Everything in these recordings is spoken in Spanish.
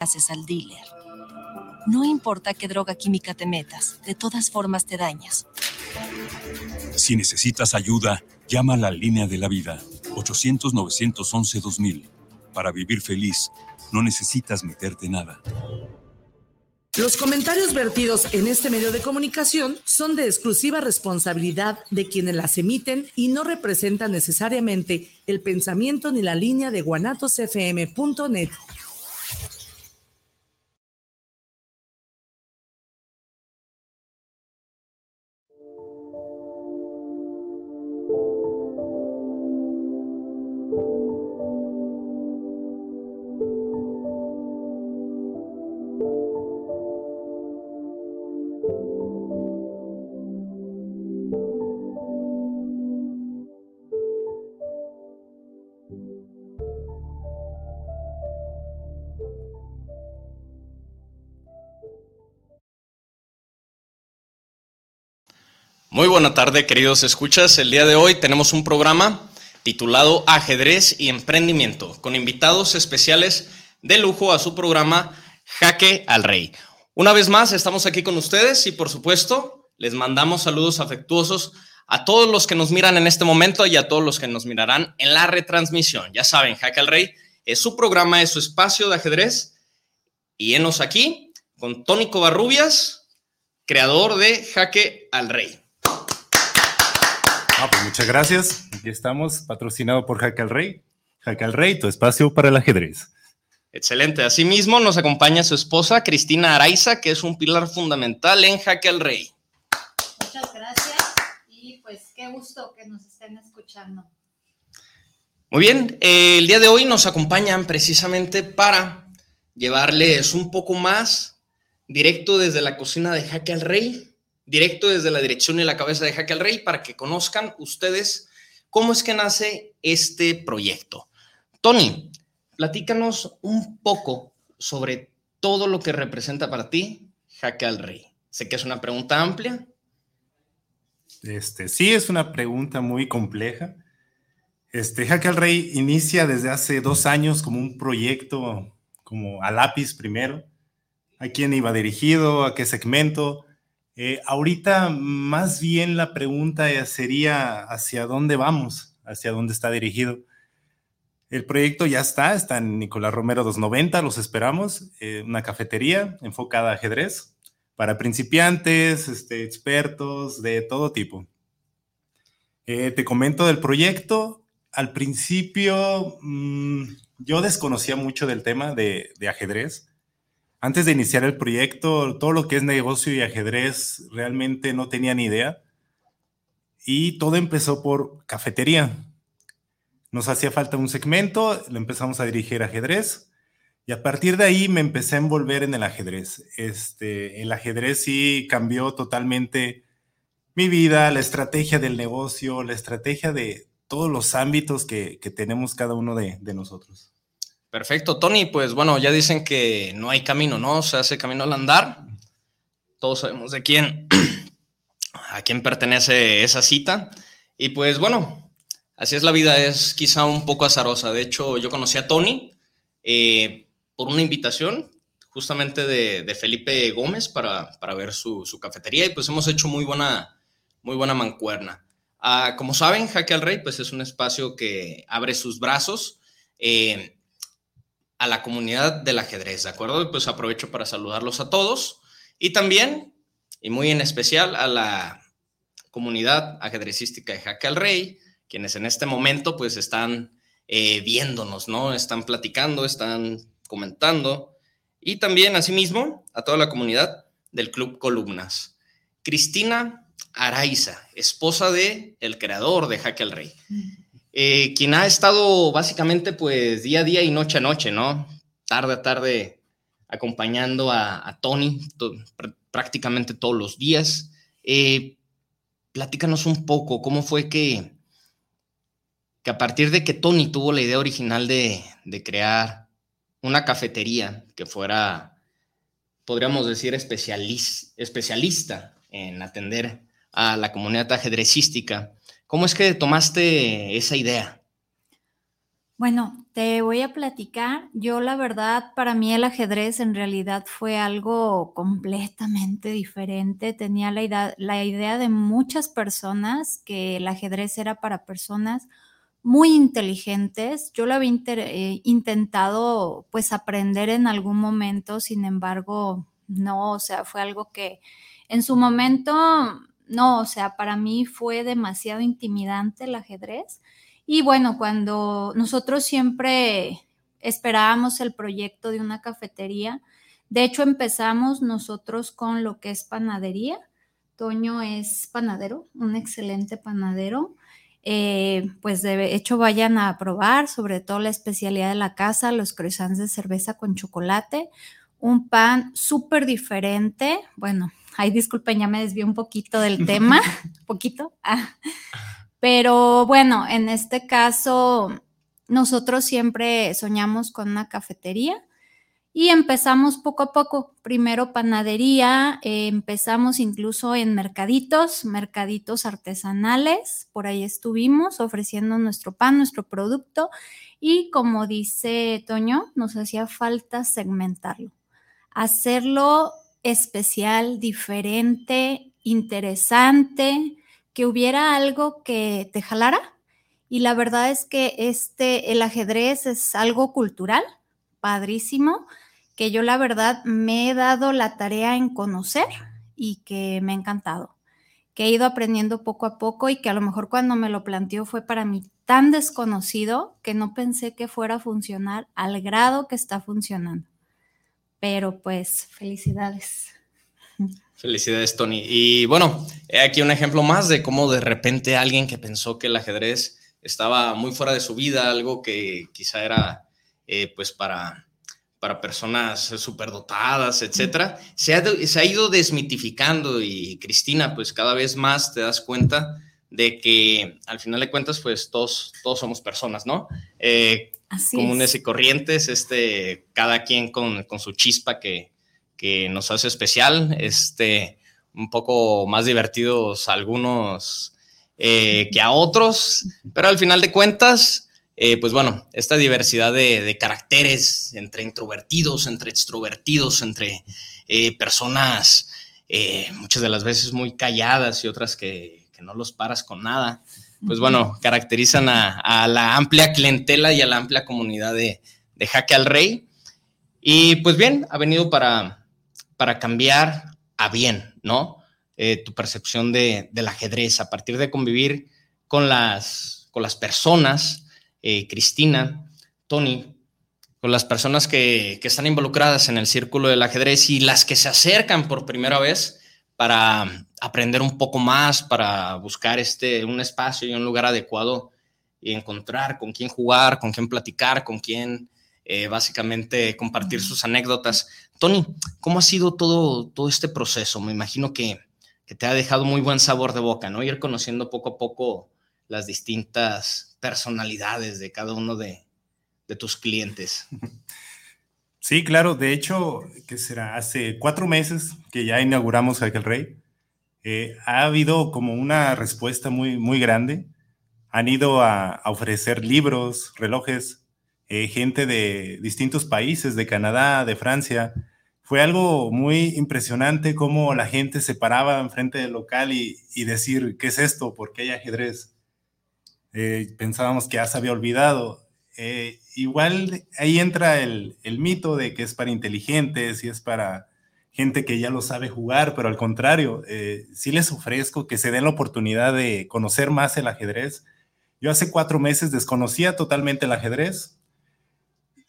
haces al dealer. No importa qué droga química te metas, de todas formas te dañas. Si necesitas ayuda, llama a la línea de la vida, 800-911-2000. Para vivir feliz, no necesitas meterte nada. Los comentarios vertidos en este medio de comunicación son de exclusiva responsabilidad de quienes las emiten y no representan necesariamente el pensamiento ni la línea de guanatosfm.net. buena tarde, queridos escuchas. El día de hoy tenemos un programa titulado Ajedrez y Emprendimiento, con invitados especiales de lujo a su programa Jaque al Rey. Una vez más, estamos aquí con ustedes y por supuesto, les mandamos saludos afectuosos a todos los que nos miran en este momento y a todos los que nos mirarán en la retransmisión. Ya saben, Jaque al Rey es su programa, es su espacio de ajedrez. Y enos aquí con Tónico Barrubias, creador de Jaque al Rey. Ah, pues muchas gracias. Aquí estamos, patrocinado por Jaque al Rey. Jaque al Rey, tu espacio para el ajedrez. Excelente. Asimismo, nos acompaña su esposa, Cristina Araiza, que es un pilar fundamental en Jaque al Rey. Muchas gracias y pues qué gusto que nos estén escuchando. Muy bien, eh, el día de hoy nos acompañan precisamente para llevarles un poco más directo desde la cocina de Jaque al Rey directo desde la dirección y la cabeza de Jaque al Rey para que conozcan ustedes cómo es que nace este proyecto. Tony, platícanos un poco sobre todo lo que representa para ti Jaque al Rey. Sé que es una pregunta amplia. Este, sí, es una pregunta muy compleja. Este, Rey inicia desde hace dos años como un proyecto, como a lápiz primero. ¿A quién iba dirigido? ¿A qué segmento? Eh, ahorita más bien la pregunta sería hacia dónde vamos, hacia dónde está dirigido. El proyecto ya está, está en Nicolás Romero 290, los esperamos, eh, una cafetería enfocada a ajedrez para principiantes, este, expertos de todo tipo. Eh, te comento del proyecto. Al principio mm, yo desconocía mucho del tema de ajedrez antes de iniciar el proyecto, todo lo que es negocio y ajedrez realmente no tenía ni idea. Y todo empezó por cafetería. Nos hacía falta un segmento, lo empezamos a dirigir ajedrez. Y a partir de ahí me empecé a envolver en el ajedrez. Este, el ajedrez sí cambió totalmente mi vida, la estrategia del negocio, la estrategia de todos los ámbitos que, tenemos cada uno de nosotros. Perfecto, Tony. Pues bueno, ya dicen que no hay camino, ¿no? Se hace camino al andar. Todos sabemos de quién, a quién pertenece esa cita. Y pues bueno, así es la vida, es quizá un poco azarosa. De hecho, yo conocí a Tony eh, por una invitación justamente de, Felipe Gómez para, ver su, cafetería y pues hemos hecho muy buena, muy buena mancuerna. Ah, como saben, Jaque al Rey pues es un espacio que abre sus brazos. Eh, a la comunidad del ajedrez, ¿de acuerdo? Pues aprovecho para saludarlos a todos y también, y muy en especial, a la comunidad ajedrecística de Jaque al Rey, quienes en este momento pues están eh, viéndonos, ¿no? Están platicando, están comentando y también, asimismo, a toda la comunidad del Club Columnas. Cristina Araiza, esposa de el creador de Jaque al Rey. Eh, quien ha estado básicamente pues día a día y noche a noche, ¿no? Tarde a tarde acompañando a, Tony prácticamente todos los días. Eh, platícanos un poco, ¿cómo fue que, que a partir de que Tony tuvo la idea original de, crear una cafetería que fuera, podríamos decir, especialista en atender a la comunidad ajedrecística, ¿Cómo es que tomaste esa idea? Bueno, te voy a platicar. Yo la verdad, para mí el ajedrez en realidad fue algo completamente diferente. Tenía la idea, la idea de muchas personas que el ajedrez era para personas muy inteligentes. Yo lo había eh, intentado pues aprender en algún momento, sin embargo, no, o sea, fue algo que en su momento, no, o sea, para mí fue demasiado intimidante el ajedrez. Y bueno, cuando nosotros siempre esperábamos el proyecto de una cafetería, de hecho empezamos nosotros con lo que es panadería. Toño es panadero, un excelente panadero. Eh, pues de hecho vayan a probar, sobre todo la especialidad de la casa, los croissants de cerveza con chocolate, un pan súper diferente. Bueno, ahí disculpen, ya me desvié un poquito del tema, poquito. Ah. Pero bueno, en este caso, nosotros siempre soñamos con una cafetería y empezamos poco a poco. Primero panadería, eh, empezamos incluso en mercaditos, mercaditos artesanales. Por ahí estuvimos ofreciendo nuestro pan, nuestro producto. Y como dice Toño, nos hacía falta segmentarlo, hacerlo especial, diferente, interesante, que hubiera algo que te jalara. Y la verdad es que este, el ajedrez es algo cultural padrísimo que yo la verdad me he dado la tarea en conocer y que me ha encantado, que he ido aprendiendo poco a poco y que a lo mejor cuando me lo planteó fue para mí tan desconocido que no pensé que fuera a funcionar al grado que está funcionando. Pero pues felicidades. Felicidades, Tony. Y bueno, aquí un ejemplo más de cómo de repente alguien que pensó que el ajedrez estaba muy fuera de su vida, algo que quizá era eh, pues para, para personas superdotadas, etcétera, se ha, se ha ido desmitificando y Cristina, pues cada vez más te das cuenta de que al final de cuentas, pues todos, todos somos personas, ¿no? Eh, comunes y corrientes, este, cada quien con, con su chispa que, que, nos hace especial, este, un poco más divertidos algunos eh, que a otros, pero al final de cuentas, eh, pues bueno, esta diversidad de, caracteres entre introvertidos, entre extrovertidos, entre eh, personas muchas de las veces muy calladas y otras que, no los paras con nada, pues bueno, caracterizan a, la amplia clientela y a la amplia comunidad de, Jaque al Rey. Y pues bien, ha venido para, para cambiar a bien, ¿no? tu percepción del ajedrez a partir de convivir con las, con las personas eh, Cristina, Tony, con las personas que, están involucradas en el círculo del ajedrez y las que se acercan por primera vez para aprender un poco más, para buscar este, un espacio y un lugar adecuado y encontrar con quién jugar, con quién platicar, con quién eh, básicamente compartir sus anécdotas. Tony, ¿cómo ha sido todo, todo este proceso? Me imagino que, que te ha dejado muy buen sabor de boca, ¿no? Ir conociendo poco a poco las distintas personalidades de cada uno de, tus clientes. Sí, claro. De hecho, que será? Hace cuatro meses que ya inauguramos Aquel Rey. Eh, ha habido como una respuesta muy, muy grande. Han ido a, ofrecer libros, relojes, eh, gente de distintos países, de Canadá, de Francia. Fue algo muy impresionante cómo la gente se paraba enfrente del local y, y decir, ¿qué es esto? ¿Por qué hay ajedrez? Eh, pensábamos que ya se había olvidado. Igual ahí entra el, mito de que es para inteligentes y es para gente que ya lo sabe jugar, pero al contrario, eh, sí les ofrezco que se den la oportunidad de conocer más el ajedrez. Yo hace cuatro meses desconocía totalmente el ajedrez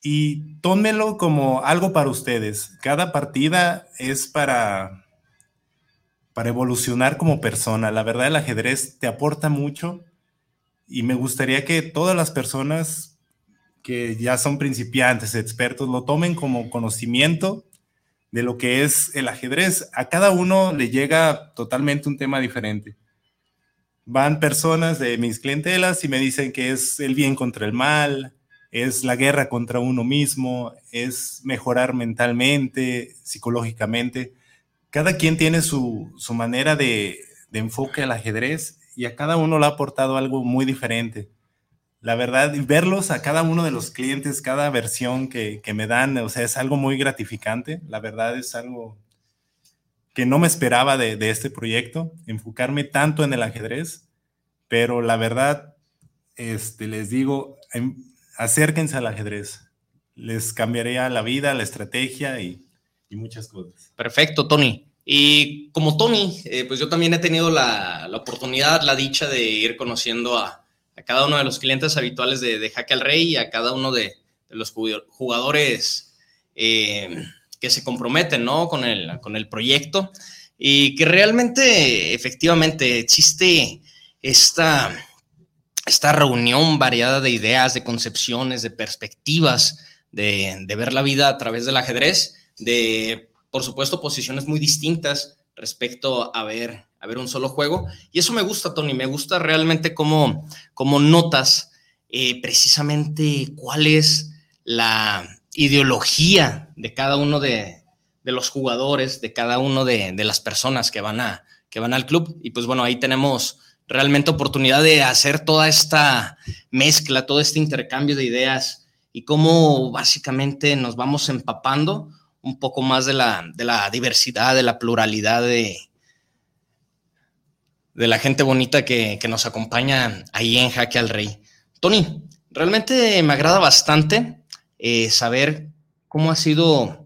y tómenlo como algo para ustedes. Cada partida es para, para evolucionar como persona. La verdad, el ajedrez te aporta mucho y me gustaría que todas las personas que ya son principiantes, expertos, lo tomen como conocimiento de lo que es el ajedrez. A cada uno le llega totalmente un tema diferente. Van personas de mis clientelas y me dicen que es el bien contra el mal, es la guerra contra uno mismo, es mejorar mentalmente, psicológicamente. Cada quien tiene su, manera de, de enfoque al ajedrez y a cada uno le ha aportado algo muy diferente. La verdad, verlos a cada uno de los clientes, cada versión que, me dan, o sea, es algo muy gratificante. La verdad es algo que no me esperaba de, de este proyecto, enfocarme tanto en el ajedrez, pero la verdad, este, les digo, em, acérquense al ajedrez. Les cambiaría la vida, la estrategia y, muchas cosas. Perfecto, Tony. Y como Tony, eh, pues yo también he tenido la, oportunidad, la dicha de ir conociendo a, cada uno de los clientes habituales de, de, Jaque al Rey y a cada uno de, los jugadores eh, que se comprometen ¿no? con, el, con el proyecto y que realmente, efectivamente, existe esta esta reunión variada de ideas, de concepciones, de perspectivas, de, ver la vida a través del ajedrez, de, por supuesto, posiciones muy distintas respecto a ver, a ver un solo juego. Y eso me gusta, Tony, me gusta realmente cómo, cómo notas eh, precisamente cuál es la ideología de cada uno de, los jugadores, de cada uno de, de, las personas que van, a, que van al club. Y pues bueno, ahí tenemos realmente oportunidad de hacer toda esta mezcla, todo este intercambio de ideas y cómo básicamente nos vamos empapando un poco más de la, de la diversidad, de la pluralidad de, de la gente bonita que, nos acompaña ahí en Jaque al Rey. Tony, realmente me agrada bastante eh, saber cómo ha sido,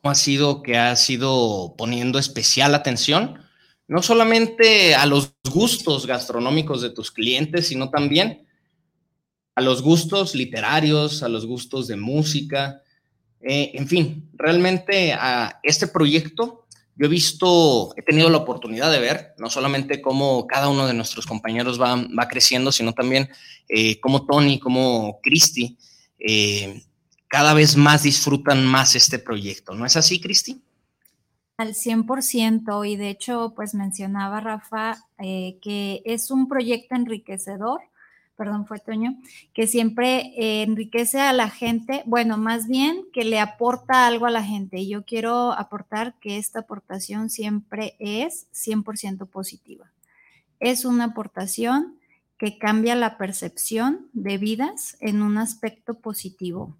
cómo ha sido que ha sido poniendo especial atención no solamente a los gustos gastronómicos de tus clientes, sino también a los gustos literarios, a los gustos de música, eh, en fin, realmente a este proyecto yo he visto, he tenido la oportunidad de ver no solamente cómo cada uno de nuestros compañeros va, creciendo, sino también eh, cómo Tony, cómo Cristi, eh, cada vez más disfrutan más este proyecto. ¿No es así, Cristi? Al 100% y de hecho, pues mencionaba Rafa eh, que es un proyecto enriquecedor, perdón, fue Toño, que siempre eh, enriquece a la gente, bueno, más bien que le aporta algo a la gente. Y yo quiero aportar que esta aportación siempre es 100% positiva. Es una aportación que cambia la percepción de vidas en un aspecto positivo.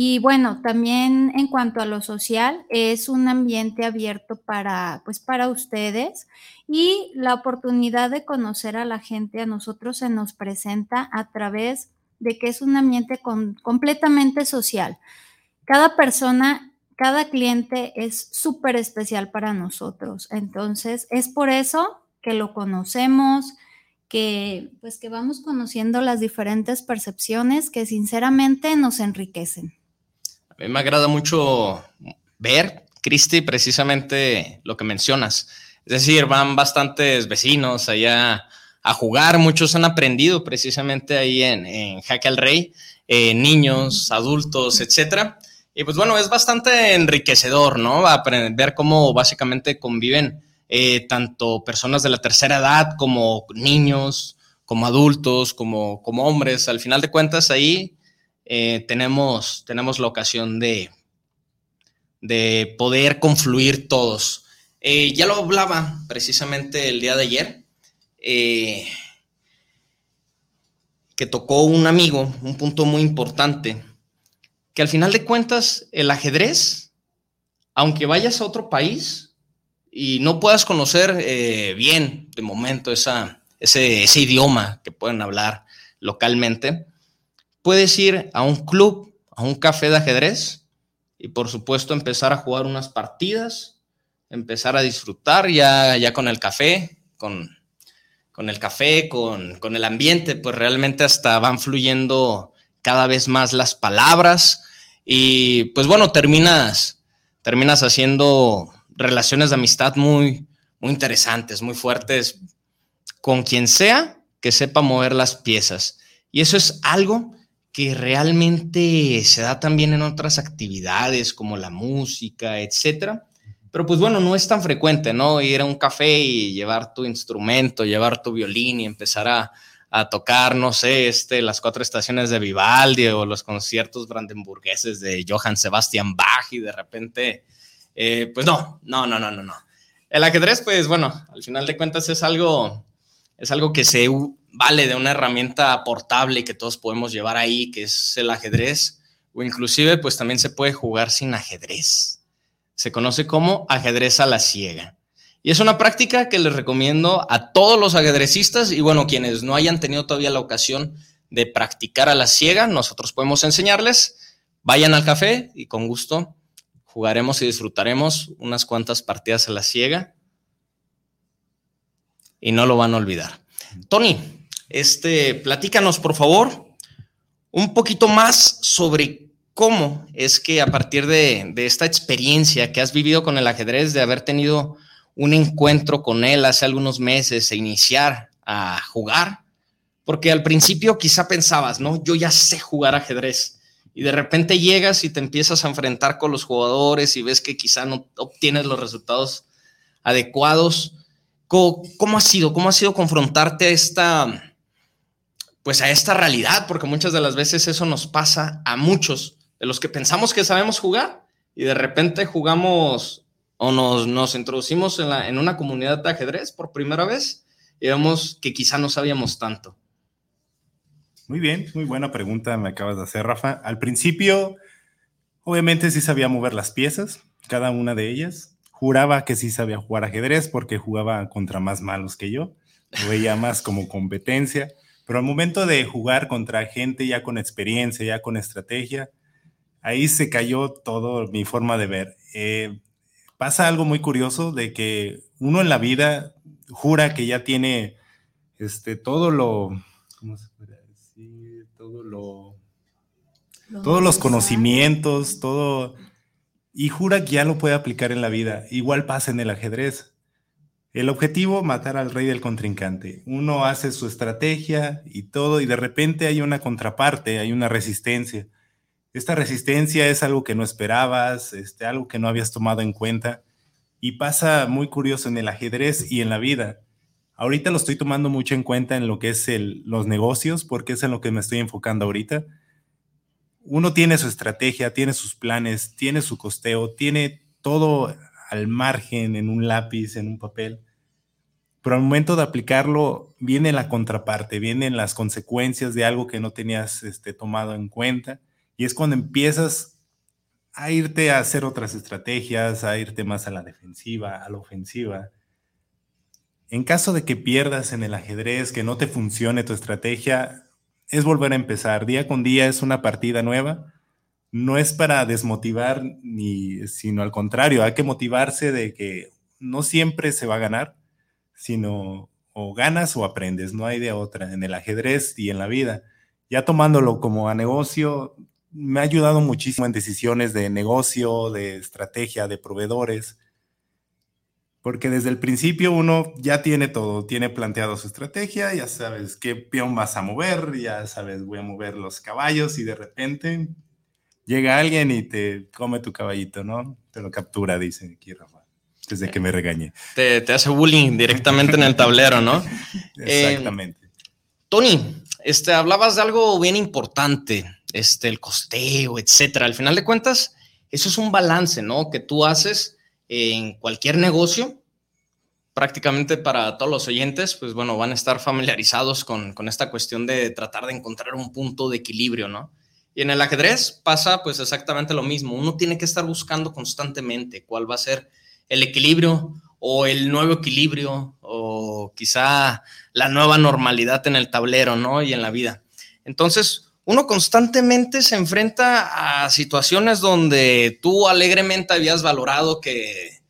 Y bueno, también en cuanto a lo social, es un ambiente abierto para, pues, para ustedes y la oportunidad de conocer a la gente a nosotros se nos presenta a través de que es un ambiente completamente social. Cada persona, cada cliente es súper especial para nosotros. Entonces, es por eso que lo conocemos, que pues que vamos conociendo las diferentes percepciones que sinceramente nos enriquecen. Me agrada mucho ver, Cristi, precisamente lo que mencionas. Es decir, van bastantes vecinos allá a jugar, muchos han aprendido precisamente ahí en, en Jaque al Rey, eh, niños, adultos, etcétera. Y pues bueno, es bastante enriquecedor, ¿no? ver cómo básicamente conviven eh, tanto personas de la tercera edad como niños, como adultos, como, como hombres. Al final de cuentas, ahí eh, tenemos, tenemos la ocasión de, de poder confluir todos. Eh, ya lo hablaba precisamente el día de ayer, eh, que tocó un amigo, un punto muy importante, que al final de cuentas el ajedrez, aunque vayas a otro país y no puedas conocer bien de momento esa, ese, ese idioma que pueden hablar localmente, puedes ir a un club, a un café de ajedrez y por supuesto empezar a jugar unas partidas, empezar a disfrutar ya, ya con el café, con, con el café, con, con, el ambiente, pues realmente hasta van fluyendo cada vez más las palabras y pues bueno, terminas, terminas haciendo relaciones de amistad muy, muy interesantes, muy fuertes con quien sea que sepa mover las piezas. Y eso es algo que realmente se da también en otras actividades como la música, etcétera. Pero pues bueno, no es tan frecuente, ¿no? Ir a un café y llevar tu instrumento, llevar tu violín y empezar a, tocar, no sé, este, las cuatro estaciones de Vivaldi o los conciertos brandenburgueses de Johann Sebastian Bach y de repente, eh, pues no, no, no, no, no, no. El ajedrez, pues bueno, al final de cuentas es algo, es algo que se vale de una herramienta portable que todos podemos llevar ahí, que es el ajedrez, o inclusive pues también se puede jugar sin ajedrez. Se conoce como ajedrez a la ciega. Y es una práctica que les recomiendo a todos los ajedrecistas y bueno, quienes no hayan tenido todavía la ocasión de practicar a la ciega, nosotros podemos enseñarles. Vayan al café y con gusto jugaremos y disfrutaremos unas cuantas partidas a la ciega y no lo van a olvidar. Tony, este, platícanos por favor un poquito más sobre cómo es que a partir de, de esta experiencia que has vivido con el ajedrez, de haber tenido un encuentro con él hace algunos meses e iniciar a jugar, porque al principio quizá pensabas, ¿no? Yo ya sé jugar ajedrez y de repente llegas y te empiezas a enfrentar con los jugadores y ves que quizá no obtienes los resultados adecuados. ¿Cómo, ha sido? ¿Cómo ha sido confrontarte a esta, pues a esta realidad? Porque muchas de las veces eso nos pasa a muchos de los que pensamos que sabemos jugar y de repente jugamos o nos, introducimos en, en una comunidad de ajedrez por primera vez y vemos que quizá no sabíamos tanto. Muy bien, muy buena pregunta me acabas de hacer, Rafa. Al principio, obviamente sí sabía mover las piezas, cada una de ellas. Juraba que sí sabía jugar ajedrez porque jugaba contra más malos que yo. Lo veía más como competencia. Pero al momento de jugar contra gente ya con experiencia, ya con estrategia, ahí se cayó todo mi forma de ver. Eh, pasa algo muy curioso de que uno en la vida jura que ya tiene este, todo lo, ¿cómo se puede decir? Todo lo, todos los conocimientos, todo, y jura que ya lo puede aplicar en la vida. Igual pasa en el ajedrez. El objetivo, matar al rey del contrincante. Uno hace su estrategia y todo, y de repente hay una contraparte, hay una resistencia esta resistencia es algo que no esperabas, este, algo que no habías tomado en cuenta y pasa muy curioso en el ajedrez y en la vida. Ahorita lo estoy tomando mucho en cuenta en lo que es el, los negocios, porque es en lo que me estoy enfocando ahorita. Uno tiene su estrategia, tiene sus planes, tiene su costeo, tiene todo al margen en un lápiz, en un papel. Pero al momento de aplicarlo, viene la contraparte, vienen las consecuencias de algo que no tenías este, tomado en cuenta y es cuando empiezas a irte a hacer otras estrategias, a irte más a la defensiva, a la ofensiva. En caso de que pierdas en el ajedrez, que no te funcione tu estrategia, es volver a empezar. Día con día es una partida nueva. No es para desmotivar, ni, sino al contrario, hay que motivarse de que no siempre se va a ganar, sino o ganas o aprendes, no hay de otra en el ajedrez y en la vida. Ya tomándolo como a negocio, me ha ayudado muchísimo en decisiones de negocio, de estrategia, de proveedores, porque desde el principio uno ya tiene todo, tiene planteado su estrategia, ya sabes qué peón vas a mover, ya sabes, voy a mover los caballos y de repente llega alguien y te come tu caballito, ¿no? Te lo captura, dice aquí Rafa, desde que me regañe. Te, hace bullying directamente en el tablero, ¿no? Exactamente. Eh, Tony, este, hablabas de algo bien importante este, el costeo, etcétera. Al final de cuentas, eso es un balance, ¿no? Que tú haces en cualquier negocio. Prácticamente para todos los oyentes, pues bueno, van a estar familiarizados con, con esta cuestión de tratar de encontrar un punto de equilibrio, ¿no? Y en el ajedrez pasa pues exactamente lo mismo. Uno tiene que estar buscando constantemente cuál va a ser el equilibrio o el nuevo equilibrio o quizá la nueva normalidad en el tablero, ¿no? Y en la vida. Entonces, uno constantemente se enfrenta a situaciones donde tú alegremente habías valorado que,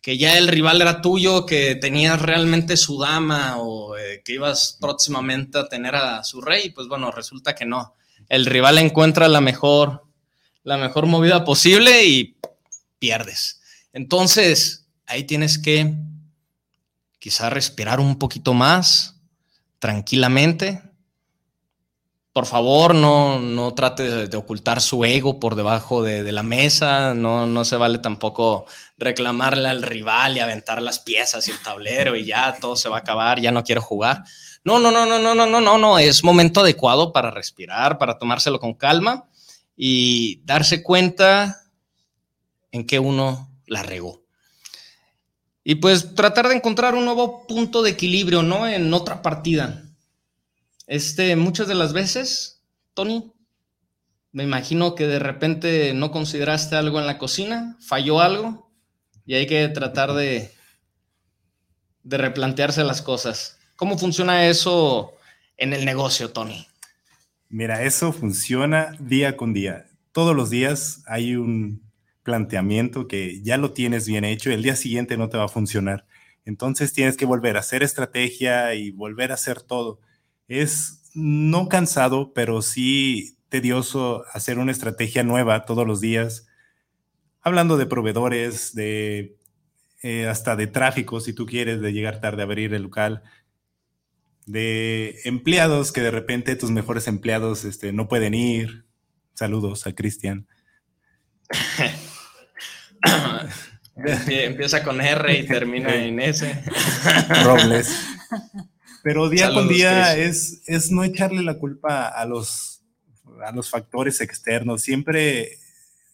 que ya el rival era tuyo, que tenías realmente su dama o eh, que ibas próximamente a tener a su rey, pues bueno, resulta que no. El rival encuentra la mejor, la mejor movida posible y pierdes. Entonces, ahí tienes que quizá respirar un poquito más, tranquilamente, por favor, no, no trate de, ocultar su ego por debajo de, la mesa, no, no se vale tampoco reclamarle al rival y aventar las piezas y el tablero y ya todo se va a acabar, ya no quiero jugar. No, no, no, no, no, no, no, no, no, es momento adecuado para respirar, para tomárselo con calma y darse cuenta en que uno la regó. Y pues tratar de encontrar un nuevo punto de equilibrio, ¿no? En otra partida Este, muchas de las veces, Tony, me imagino que de repente no consideraste algo en la cocina, falló algo y hay que tratar de, de replantearse las cosas. ¿Cómo funciona eso en el negocio, Tony? Mira, eso funciona día con día. Todos los días hay un planteamiento que ya lo tienes bien hecho el día siguiente no te va a funcionar. Entonces tienes que volver a hacer estrategia y volver a hacer todo. Es no cansado, pero sí tedioso hacer una estrategia nueva todos los días, hablando de proveedores, de eh, hasta de tráfico, si tú quieres, de llegar tarde a abrir el local, de empleados que de repente tus mejores empleados este, no pueden ir. Saludos a Cristian. Empieza con R y termina en S. Robles. Pero día con día es, es no echarle la culpa a los, a los factores externos. Siempre,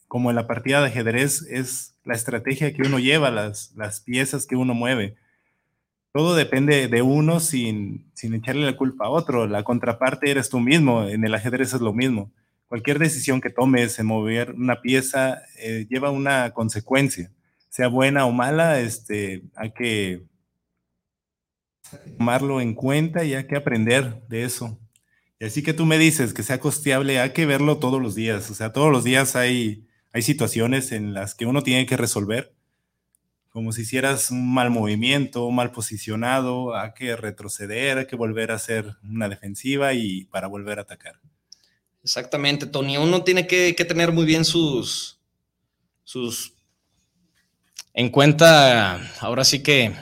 como en la partida de ajedrez, es la estrategia que uno lleva, las, las piezas que uno mueve. Todo depende de uno sin, sin echarle la culpa a otro. La contraparte eres tú mismo. En el ajedrez es lo mismo. Cualquier decisión que tomes en mover una pieza eh, lleva una consecuencia sea buena o mala, este, hay que tomarlo en cuenta y hay que aprender de eso. Y así que tú me dices que sea costeable, hay que verlo todos los días. O sea, todos los días hay, hay situaciones en las que uno tiene que resolver. Como si hicieras un mal movimiento, mal posicionado, hay que retroceder, hay que volver a hacer una defensiva y para volver a atacar. Exactamente, Tony. Uno tiene que, tener muy bien sus, sus en cuenta, ahora sí que,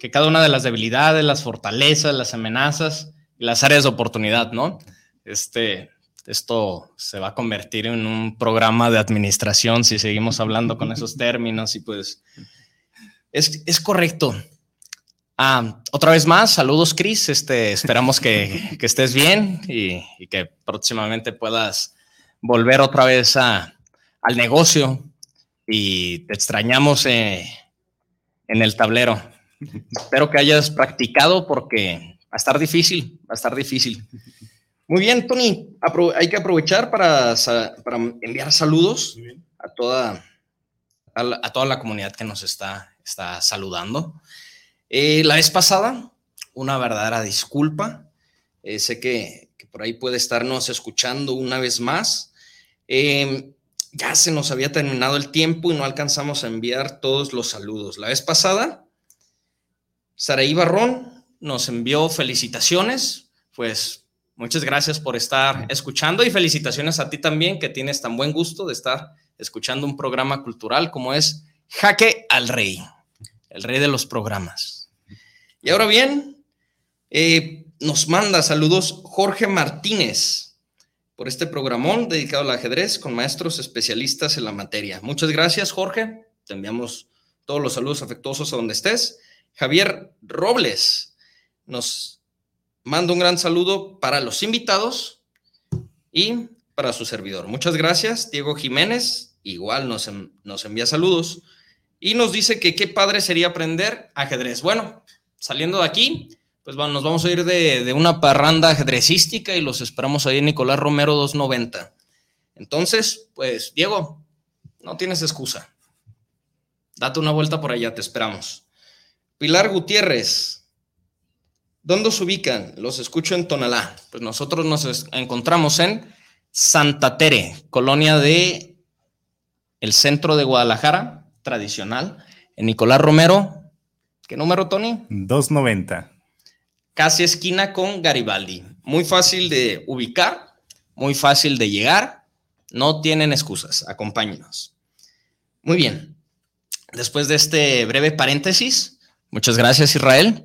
que cada una de las debilidades, las fortalezas, las amenazas y las áreas de oportunidad, ¿no? Este, esto se va a convertir en un programa de administración si seguimos hablando con esos términos y pues es, es correcto. Ah, otra vez más, saludos Chris, este, esperamos que, que estés bien y, y, que próximamente puedas volver otra vez a, al negocio y te extrañamos eh, en el tablero. Espero que hayas practicado porque va a estar difícil, va a estar difícil. Muy bien, Tony, hay que aprovechar para, para enviar saludos a toda, a, toda la comunidad que nos está, está saludando. Eh, la vez pasada, una verdadera disculpa. Eh, sé que, por ahí puede estarnos escuchando una vez más. Eh, ya se nos había terminado el tiempo y no alcanzamos a enviar todos los saludos. La vez pasada, Saraí Barrón nos envió felicitaciones, pues muchas gracias por estar escuchando y felicitaciones a ti también que tienes tan buen gusto de estar escuchando un programa cultural como es Jaque al Rey, el rey de los programas. Y ahora bien, eh, nos manda saludos Jorge Martínez por este programón dedicado al ajedrez con maestros especialistas en la materia. Muchas gracias, Jorge. Te enviamos todos los saludos afectuosos a donde estés. Javier Robles nos manda un gran saludo para los invitados y para su servidor. Muchas gracias. Diego Jiménez igual nos, nos envía saludos y nos dice que qué padre sería aprender ajedrez. Bueno, saliendo de aquí, pues nos vamos a ir de, una parranda ajedrecística y los esperamos ahí en Nicolás Romero 290. Entonces, pues, Diego, no tienes excusa. Date una vuelta por allá, te esperamos. Pilar Gutiérrez, ¿dónde se ubican? Los escucho en Tonalá. Pues nosotros nos encontramos en Santa Tere, colonia de el centro de Guadalajara, tradicional, en Nicolás Romero. ¿Qué número, Tony? 290 casi esquina con Garibaldi. Muy fácil de ubicar, muy fácil de llegar. No tienen excusas. Acompáñenos. Muy bien. Después de este breve paréntesis, muchas gracias Israel.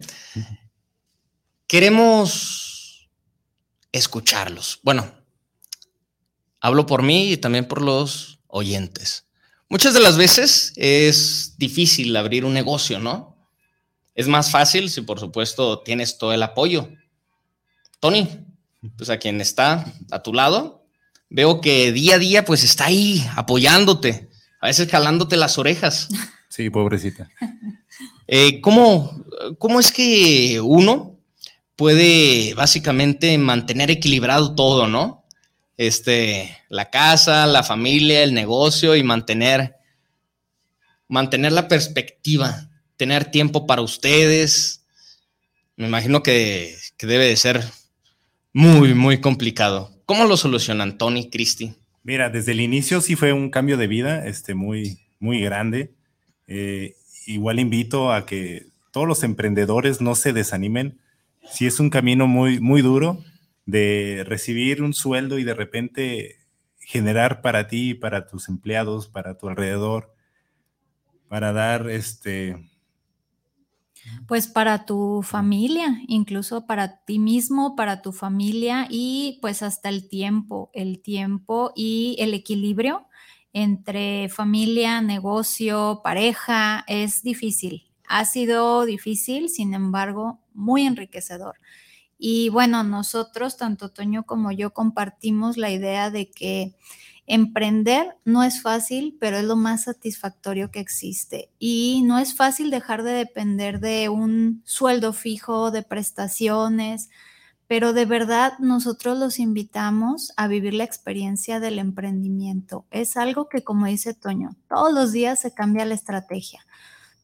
Queremos escucharlos. Bueno, hablo por mí y también por los oyentes. Muchas de las veces es difícil abrir un negocio, ¿no? Es más fácil si, por supuesto, tienes todo el apoyo. Tony, pues a quien está a tu lado, veo que día a día, pues está ahí apoyándote, a veces jalándote las orejas. Sí, pobrecita. Eh, ¿cómo, ¿Cómo es que uno puede básicamente mantener equilibrado todo, ¿no? Este, la casa, la familia, el negocio y mantener, mantener la perspectiva, tener tiempo para ustedes. Me imagino que, que debe de ser muy, muy complicado. ¿Cómo lo solucionan Tony, Cristi? Mira, desde el inicio sí fue un cambio de vida, este, muy, muy grande. Eh, igual invito a que todos los emprendedores no se desanimen. Si es un camino muy, muy duro de recibir un sueldo y de repente generar para ti, para tus empleados, para tu alrededor, para dar este, pues para tu familia, incluso para ti mismo, para tu familia y pues hasta el tiempo, el tiempo y el equilibrio entre familia, negocio, pareja, es difícil. Ha sido difícil, sin embargo, muy enriquecedor. Y bueno, nosotros, tanto Toño como yo, compartimos la idea de que Emprender no es fácil, pero es lo más satisfactorio que existe. Y no es fácil dejar de depender de un sueldo fijo, de prestaciones, pero de verdad nosotros los invitamos a vivir la experiencia del emprendimiento. Es algo que, como dice Toño, todos los días se cambia la estrategia.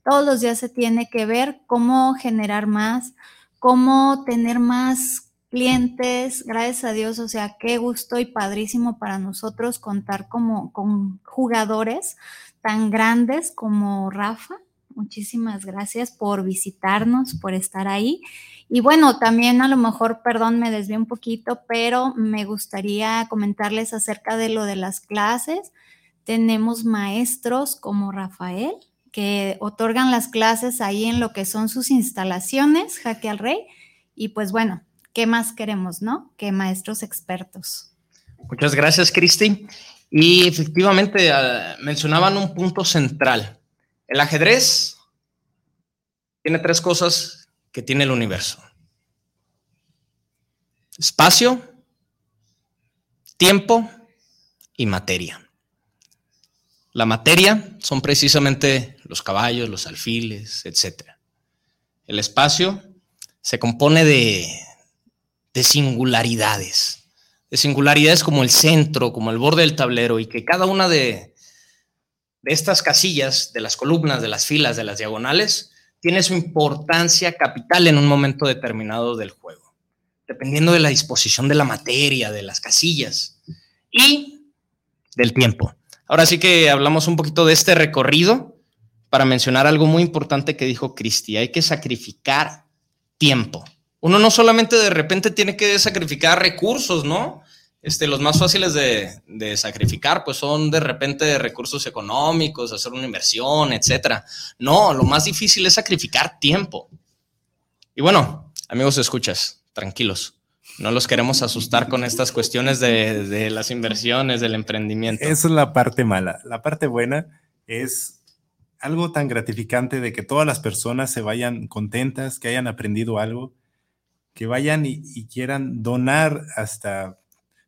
Todos los días se tiene que ver cómo generar más, cómo tener más clientes, gracias a Dios, o sea, qué gusto y padrísimo para nosotros contar como, con jugadores tan grandes como Rafa. Muchísimas gracias por visitarnos, por estar ahí. Y bueno, también a lo mejor, perdón, me desvié un poquito, pero me gustaría comentarles acerca de lo de las clases. Tenemos maestros como Rafael que otorgan las clases ahí en lo que son sus instalaciones, Jaque al Rey. Y pues bueno, ¿qué más queremos, no? Que maestros expertos. Muchas gracias, Cristi. Y efectivamente ah, mencionaban un punto central. El ajedrez tiene tres cosas que tiene el universo. Espacio, tiempo y materia. La materia son precisamente los caballos, los alfiles, etc. El espacio se compone de de singularidades, de singularidades como el centro, como el borde del tablero y que cada una de, de estas casillas, de las columnas, de las filas, de las diagonales, tiene su importancia capital en un momento determinado del juego, dependiendo de la disposición de la materia, de las casillas y del tiempo. Ahora sí que hablamos un poquito de este recorrido para mencionar algo muy importante que dijo Cristi, hay que sacrificar tiempo uno no solamente de repente tiene que sacrificar recursos, ¿no? Este, los más fáciles de, sacrificar, pues son de repente recursos económicos, hacer una inversión, etcétera. No, lo más difícil es sacrificar tiempo. Y bueno, amigos, escuchas, tranquilos. No los queremos asustar con estas cuestiones de, de las inversiones, del emprendimiento. Esa es la parte mala. La parte buena es algo tan gratificante de que todas las personas se vayan contentas, que hayan aprendido algo que vayan y, quieran donar hasta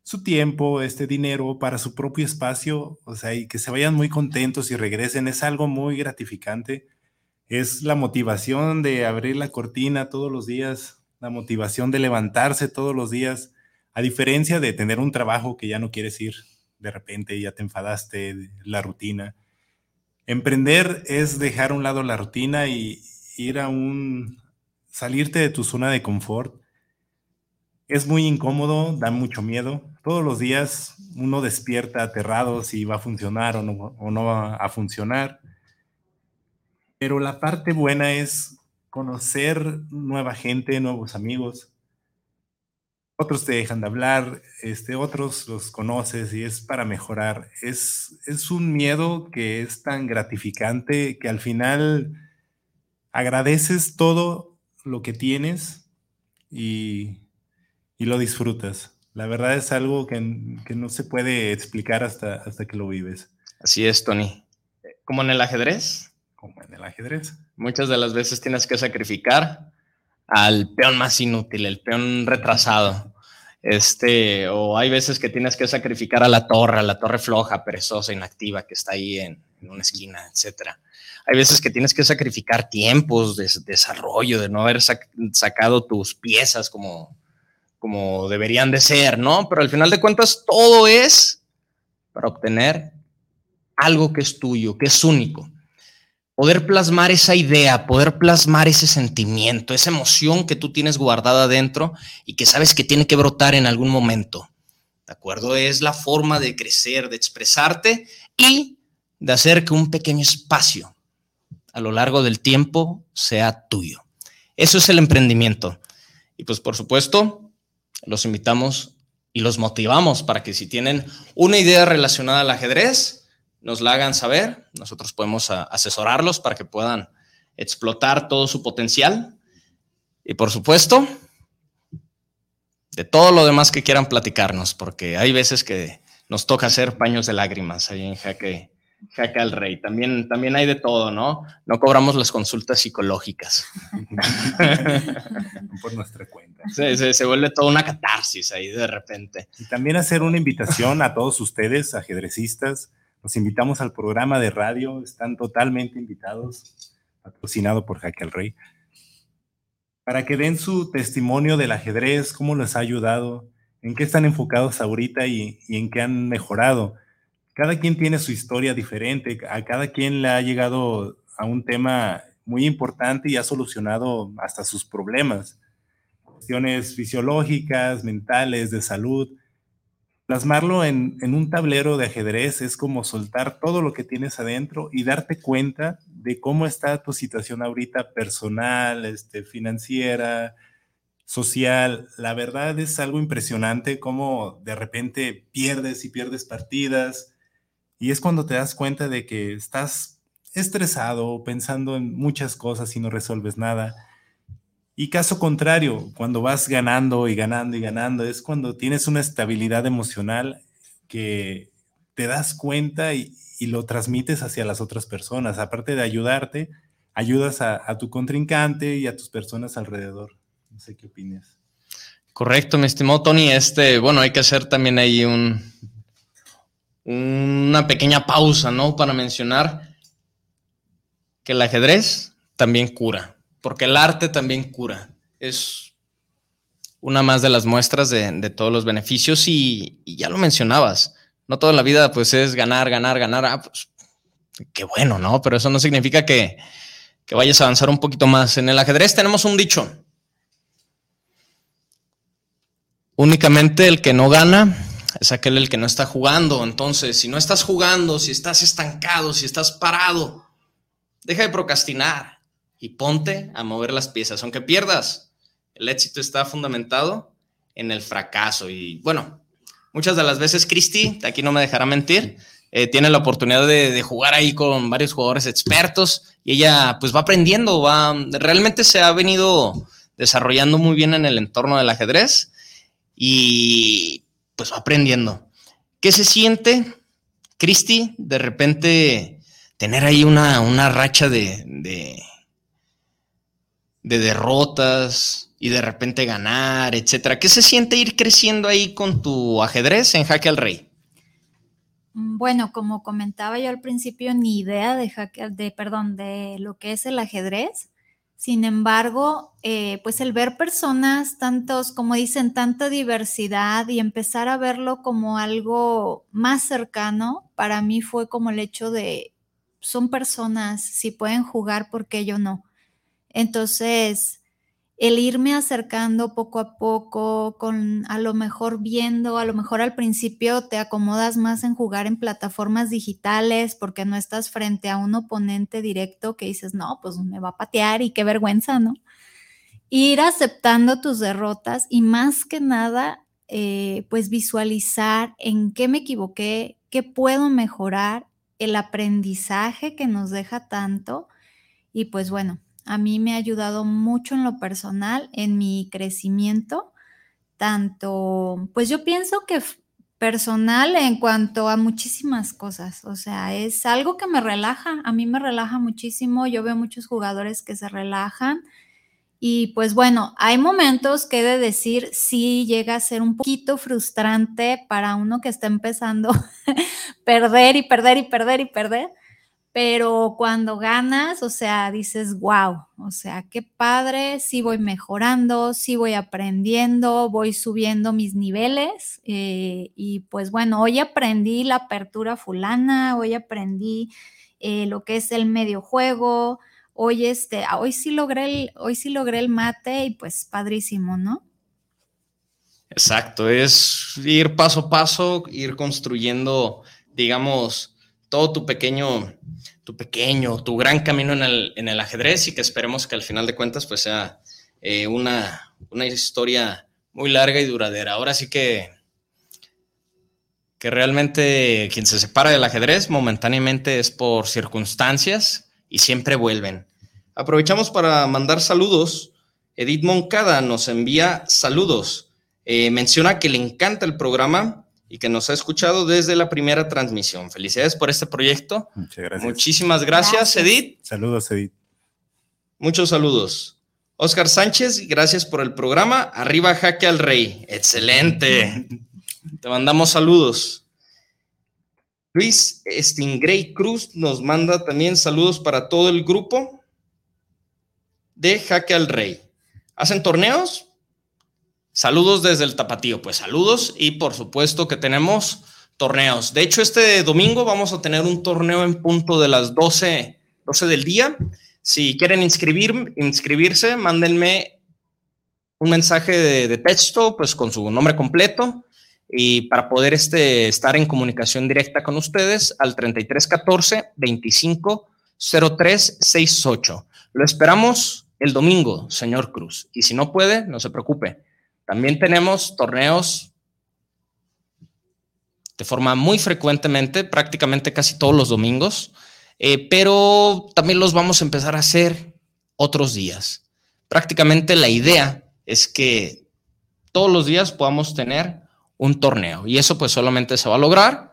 su tiempo, este dinero para su propio espacio, o sea, y que se vayan muy contentos y regresen, es algo muy gratificante. Es la motivación de abrir la cortina todos los días, la motivación de levantarse todos los días, a diferencia de tener un trabajo que ya no quieres ir de repente, ya te enfadaste, la rutina. Emprender es dejar a un lado la rutina y ir a un, salirte de tu zona de confort es muy incómodo, da mucho miedo. Todos los días uno despierta aterrado si va a funcionar o no, va a funcionar. Pero la parte buena es conocer nueva gente, nuevos amigos. Otros te dejan de hablar, este, otros los conoces y es para mejorar. Es, es un miedo que es tan gratificante que al final agradeces todo lo que tienes y, lo disfrutas. La verdad es algo que, no se puede explicar hasta, hasta que lo vives. Así es, Tony. Como en el ajedrez. Como en el ajedrez. Muchas de las veces tienes que sacrificar al peón más inútil, el peón retrasado. Este, o hay veces que tienes que sacrificar a la torre, a la torre floja, perezosa, inactiva, que está ahí en, en una esquina, etcétera. Hay veces que tienes que sacrificar tiempos de, desarrollo, de no haber sacado tus piezas como, como deberían de ser, ¿no? Pero al final de cuentas, todo es para obtener algo que es tuyo, que es único. Poder plasmar esa idea, poder plasmar ese sentimiento, esa emoción que tú tienes guardada dentro y que sabes que tiene que brotar en algún momento. ¿De acuerdo? Es la forma de crecer, de expresarte y de hacer que un pequeño espacio a lo largo del tiempo sea tuyo. Eso es el emprendimiento. Y pues por supuesto, los invitamos y los motivamos para que si tienen una idea relacionada al ajedrez, nos la hagan saber. Nosotros podemos asesorarlos para que puedan explotar todo su potencial. Y por supuesto, de todo lo demás que quieran platicarnos, porque hay veces que nos toca hacer paños de lágrimas ahí en Jaque, Jaque al Rey. También, también hay de todo, ¿no? No cobramos las consultas psicológicas. Por nuestra cuenta. Se, se, vuelve toda una catarsis ahí de repente. Y también hacer una invitación a todos ustedes, ajedrecistas. Los invitamos al programa de radio, están totalmente invitados, patrocinado por Jaque al Rey para que den su testimonio del ajedrez, cómo les ha ayudado, en qué están enfocados ahorita y, en qué han mejorado. Cada quien tiene su historia diferente, a cada quien le ha llegado a un tema muy importante y ha solucionado hasta sus problemas, cuestiones fisiológicas, mentales, de salud. Plasmarlo en, un tablero de ajedrez es como soltar todo lo que tienes adentro y darte cuenta de cómo está tu situación ahorita personal, este, financiera, social. La verdad es algo impresionante cómo de repente pierdes y pierdes partidas y es cuando te das cuenta de que estás estresado, pensando en muchas cosas y no resuelves nada. Y caso contrario, cuando vas ganando y ganando y ganando, es cuando tienes una estabilidad emocional que te das cuenta y, lo transmites hacia las otras personas. Aparte de ayudarte, ayudas a, tu contrincante y a tus personas alrededor. No sé qué opinas. Correcto, mi estimado Tony. Este, bueno, hay que hacer también ahí un, una pequeña pausa, ¿no? Para mencionar que el ajedrez también cura porque el arte también cura. Es una más de las muestras de, todos los beneficios y, ya lo mencionabas. No toda la vida pues es ganar, ganar, ganar. Ah, pues qué bueno, ¿no? Pero eso no significa que, que vayas a avanzar un poquito más. En el ajedrez tenemos un dicho. Únicamente el que no gana es aquel el que no está jugando. Entonces, si no estás jugando, si estás estancado, si estás parado, deja de procrastinar y ponte a mover las piezas, aunque pierdas. El éxito está fundamentado en el fracaso. Y bueno, muchas de las veces Cristi, aquí no me dejará mentir, eh, tiene la oportunidad de, jugar ahí con varios jugadores expertos y ella pues va aprendiendo, va, realmente se ha venido desarrollando muy bien en el entorno del ajedrez y pues aprendiendo. ¿Qué se siente, Cristi, de repente tener ahí una, una racha de de derrotas y de repente ganar, etcétera. ¿Qué se siente ir creciendo ahí con tu ajedrez en Jaque al Rey? Mm, bueno, como comentaba yo al principio, ni idea de, de, perdón, de lo que es el ajedrez. Sin embargo, eh, pues el ver personas, tantos, como dicen, tanta diversidad y empezar a verlo como algo más cercano, para mí fue como el hecho de, son personas, si pueden jugar, ¿por qué yo no? Entonces, el irme acercando poco a poco, con a lo mejor viendo, a lo mejor al principio te acomodas más en jugar en plataformas digitales porque no estás frente a un oponente directo que dices, no, pues me va a patear y qué vergüenza, ¿no? Ir aceptando tus derrotas y más que nada, eh, pues visualizar en qué me equivoqué, qué puedo mejorar, el aprendizaje que nos deja tanto y pues bueno, a mí me ha ayudado mucho en lo personal, en mi crecimiento, tanto, pues yo pienso que personal en cuanto a muchísimas cosas, o sea, es algo que me relaja, a mí me relaja muchísimo, yo veo muchos jugadores que se relajan y pues bueno, hay momentos que he de decir, sí llega a ser un poquito frustrante para uno que está empezando perder y perder y perder y perder, pero cuando ganas, o sea, dices, wow, o sea, qué padre, sí voy mejorando, sí voy aprendiendo, voy subiendo mis niveles eh, y pues bueno, hoy aprendí la apertura fulana, hoy aprendí eh, lo que es el medio juego, hoy este, hoy sí logré el, hoy sí logré el mate y pues padrísimo, ¿no? Exacto, es ir paso a paso, ir construyendo, digamos, todo tu pequeño, tu pequeño, tu gran camino en el, ajedrez y que esperemos que al final de cuentas pues sea eh, una, una historia muy larga y duradera. Ahora sí que, que realmente quien se separa del ajedrez momentáneamente es por circunstancias y siempre vuelven. Aprovechamos para mandar saludos. Edith Moncada nos envía saludos. Eh, menciona que le encanta el programa y que nos ha escuchado desde la primera transmisión. Felicidades por este proyecto. Muchas gracias. Muchísimas gracias, Edith. Saludos, Edith. Muchos saludos. Oscar Sánchez, gracias por el programa. Arriba, jaque al rey. Excelente. Te mandamos saludos. Luis Stingray Cruz nos manda también saludos para todo el grupo de Jaque al Rey. ¿Hacen torneos? Saludos desde el tapatío, pues saludos y por supuesto que tenemos torneos. De hecho, este domingo vamos a tener un torneo en punto de las 12, 12 del día. Si quieren inscribir, inscribirse, mándenme un mensaje de, texto, pues con su nombre completo y para poder este, estar en comunicación directa con ustedes al 3314 25 03 68. Lo esperamos el domingo, señor Cruz. Y si no puede, no se preocupe. También tenemos torneos de forma muy frecuentemente, prácticamente casi todos los domingos, eh, pero también los vamos a empezar a hacer otros días. Prácticamente la idea es que todos los días podamos tener un torneo y eso pues solamente se va a lograr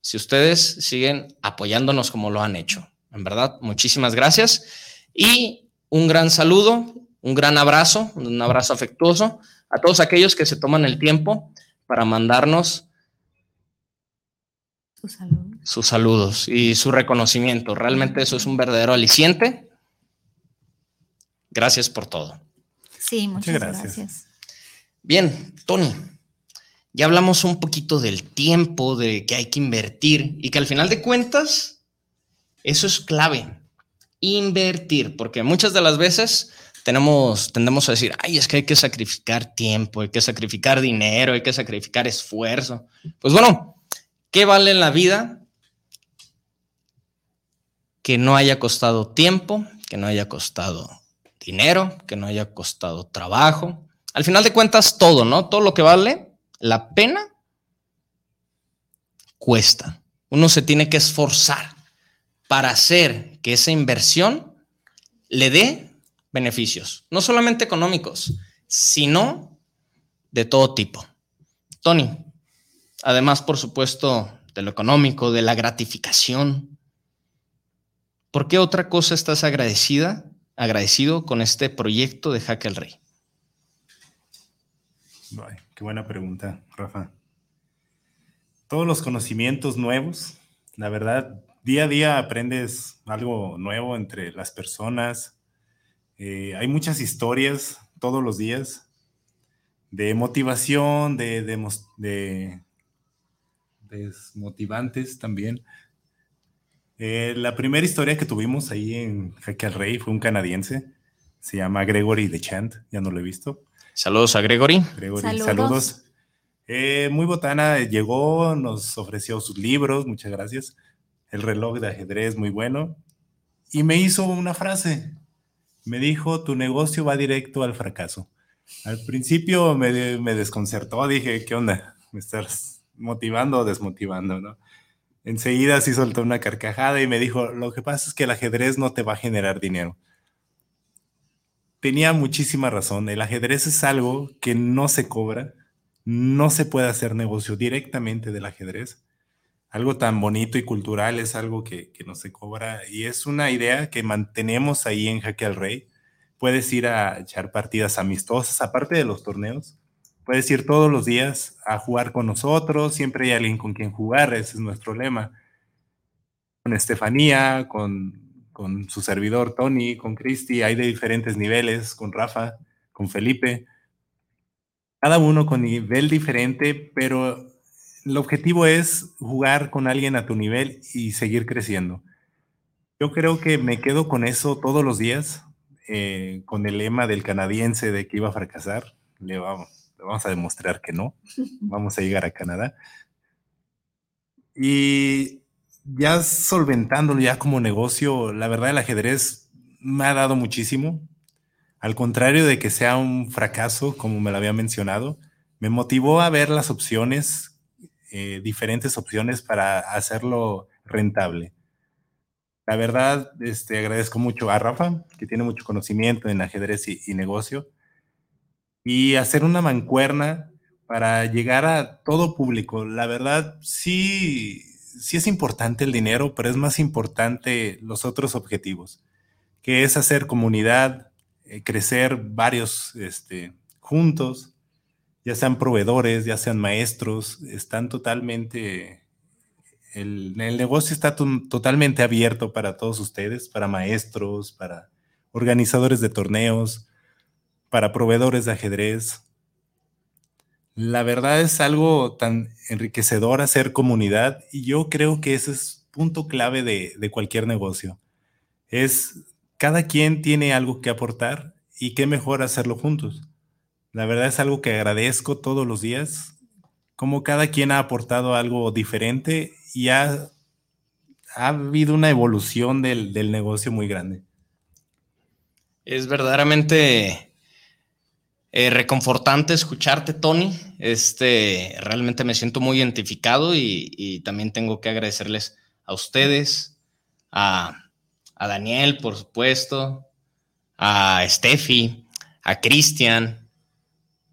si ustedes siguen apoyándonos como lo han hecho. En verdad, muchísimas gracias y un gran saludo, un gran abrazo, un abrazo afectuoso a todos aquellos que se toman el tiempo para mandarnos sus saludos. y su reconocimiento. Realmente eso es un verdadero aliciente. Gracias por todo. Sí, muchas, gracias. Bien, Tony, ya hablamos un poquito del tiempo, de que hay que invertir y que al final de cuentas, eso es clave. Invertir, porque muchas de las veces tenemos, tendemos a decir, ay, es que hay que sacrificar tiempo, hay que sacrificar dinero, hay que sacrificar esfuerzo. Pues bueno, ¿qué vale en la vida que no haya costado tiempo, que no haya costado dinero, que no haya costado trabajo? Al final de cuentas, todo, ¿no? Todo lo que vale la pena cuesta. Uno se tiene que esforzar para hacer que esa inversión le dé beneficios, no solamente económicos, sino de todo tipo. Tony, además, por supuesto, de lo económico, de la gratificación, ¿por qué otra cosa estás agradecida, agradecido con este proyecto de Jaque al Rey? qué buena pregunta, Rafa. Todos los conocimientos nuevos, la verdad, día a día aprendes algo nuevo entre las personas, eh, hay muchas historias todos los días de motivación, de, de, desmotivantes también. Eh, la primera historia que tuvimos ahí en Jaque al Rey fue un canadiense, se llama Gregory de Chant, ya no lo he visto. Saludos a Gregory. saludos. Eh, muy botana, llegó, nos ofreció sus libros, muchas gracias. El reloj de ajedrez, muy bueno. Y me hizo una frase, me dijo, tu negocio va directo al fracaso. Al principio me, desconcertó, dije, ¿qué onda? ¿Me estás motivando o desmotivando? ¿no? Enseguida sí soltó una carcajada y me dijo, lo que pasa es que el ajedrez no te va a generar dinero. Tenía muchísima razón, el ajedrez es algo que no se cobra, no se puede hacer negocio directamente del ajedrez algo tan bonito y cultural es algo que, no se cobra y es una idea que mantenemos ahí en Jaque al Rey. Puedes ir a echar partidas amistosas, aparte de los torneos. Puedes ir todos los días a jugar con nosotros, siempre hay alguien con quien jugar, ese es nuestro lema. con Estefanía, con, con su servidor Tony, con Cristi, hay de diferentes niveles, con Rafa, con Felipe, cada uno con nivel diferente, pero el objetivo es jugar con alguien a tu nivel y seguir creciendo. Yo creo que me quedo con eso todos los días, eh, con el lema del canadiense de que iba a fracasar. Le vamos, le vamos a demostrar que no. Vamos a llegar a Canadá. Y ya solventándolo ya como negocio, la verdad el ajedrez me ha dado muchísimo. Al contrario de que sea un fracaso, como me lo había mencionado, me motivó a ver las opciones, eh, diferentes opciones para hacerlo rentable. La verdad, este, agradezco mucho a Rafa, que tiene mucho conocimiento en ajedrez y, negocio, y hacer una mancuerna para llegar a todo público. La verdad, sí, sí es importante el dinero, pero es más importante los otros objetivos, que es hacer comunidad, eh, crecer varios este, juntos, ya sean proveedores, ya sean maestros, están totalmente el, negocio está totalmente abierto para todos ustedes, para maestros, para organizadores de torneos, para proveedores de ajedrez. La verdad es algo tan enriquecedor hacer comunidad y yo creo que ese es punto clave de, de cualquier negocio. Es cada quien tiene algo que aportar y qué mejor hacerlo juntos. La verdad es algo que agradezco todos los días, como cada quien ha aportado algo diferente y ha, habido una evolución del, negocio muy grande. Es verdaderamente eh, reconfortante escucharte, Tony. Este, realmente me siento muy identificado y, también tengo que agradecerles a ustedes, a, a Daniel, por supuesto, a Steffi, a Cristian,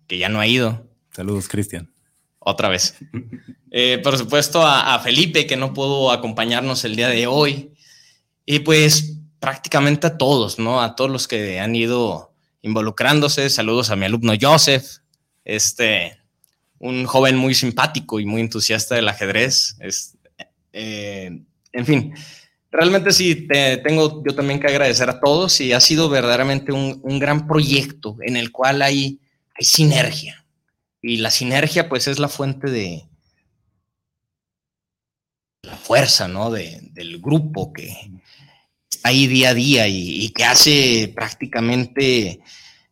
que ya no ha ido. Saludos, Cristian otra vez. Eh, por supuesto, a, Felipe, que no pudo acompañarnos el día de hoy. Y pues prácticamente a todos, ¿no? A todos los que han ido involucrándose. Saludos a mi alumno Joseph, este, un joven muy simpático y muy entusiasta del ajedrez. Es, eh, en fin, realmente sí, tengo yo también que agradecer a todos y ha sido verdaderamente un, un gran proyecto en el cual hay, hay sinergia y la sinergia, pues, es la fuente de la fuerza, ¿no? del grupo que está ahí día a día y, que hace prácticamente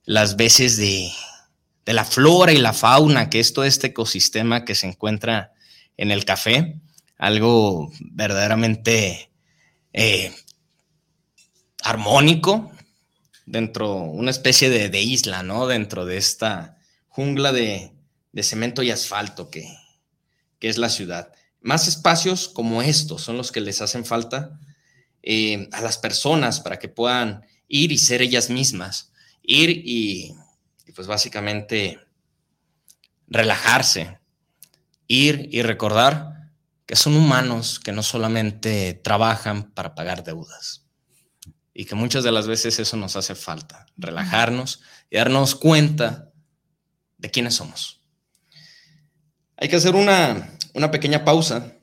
las veces de, la flora y la fauna, que es todo este ecosistema que se encuentra en el café, algo verdaderamente eh, armónico dentro, una especie de, de, isla, ¿no? Dentro de esta jungla de, de cemento y asfalto que, es la ciudad. Más espacios como estos son los que les hacen falta eh, a las personas para que puedan ir y ser ellas mismas, ir y, y pues básicamente relajarse, ir y recordar que son humanos que no solamente trabajan para pagar deudas y que muchas de las veces eso nos hace falta, relajarnos y darnos cuenta de quiénes somos. Hay que hacer una, pequeña pausa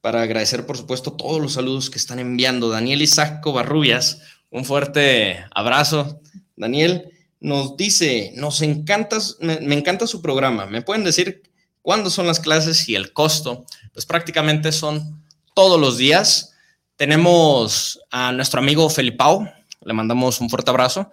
para agradecer, por supuesto, todos los saludos que están enviando. Daniel Isaac Covarrubias, un fuerte abrazo. Daniel nos dice, nos encanta, me, encanta su programa. ¿Me pueden decir cuándo son las clases y el costo? Pues prácticamente son todos los días. Tenemos a nuestro amigo Felipao, le mandamos un fuerte abrazo.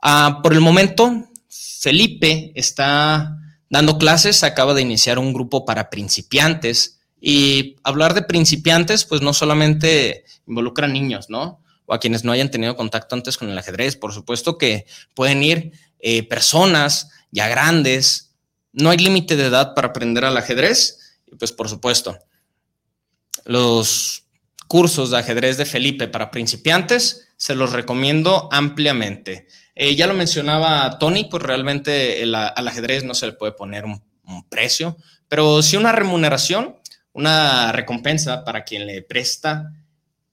Ah, por el momento, Felipe está dando clases, acaba de iniciar un grupo para principiantes. Y hablar de principiantes pues no solamente involucra niños, ¿no? O a quienes no hayan tenido contacto antes con el ajedrez, por supuesto que pueden ir eh, personas ya grandes, no hay límite de edad para aprender al ajedrez. Y pues por supuesto los cursos de ajedrez de Felipe para principiantes se los recomiendo ampliamente. Eh, ya lo mencionaba Tony, pues realmente al ajedrez no se le puede poner un, precio, pero sí una remuneración, una recompensa para quien le presta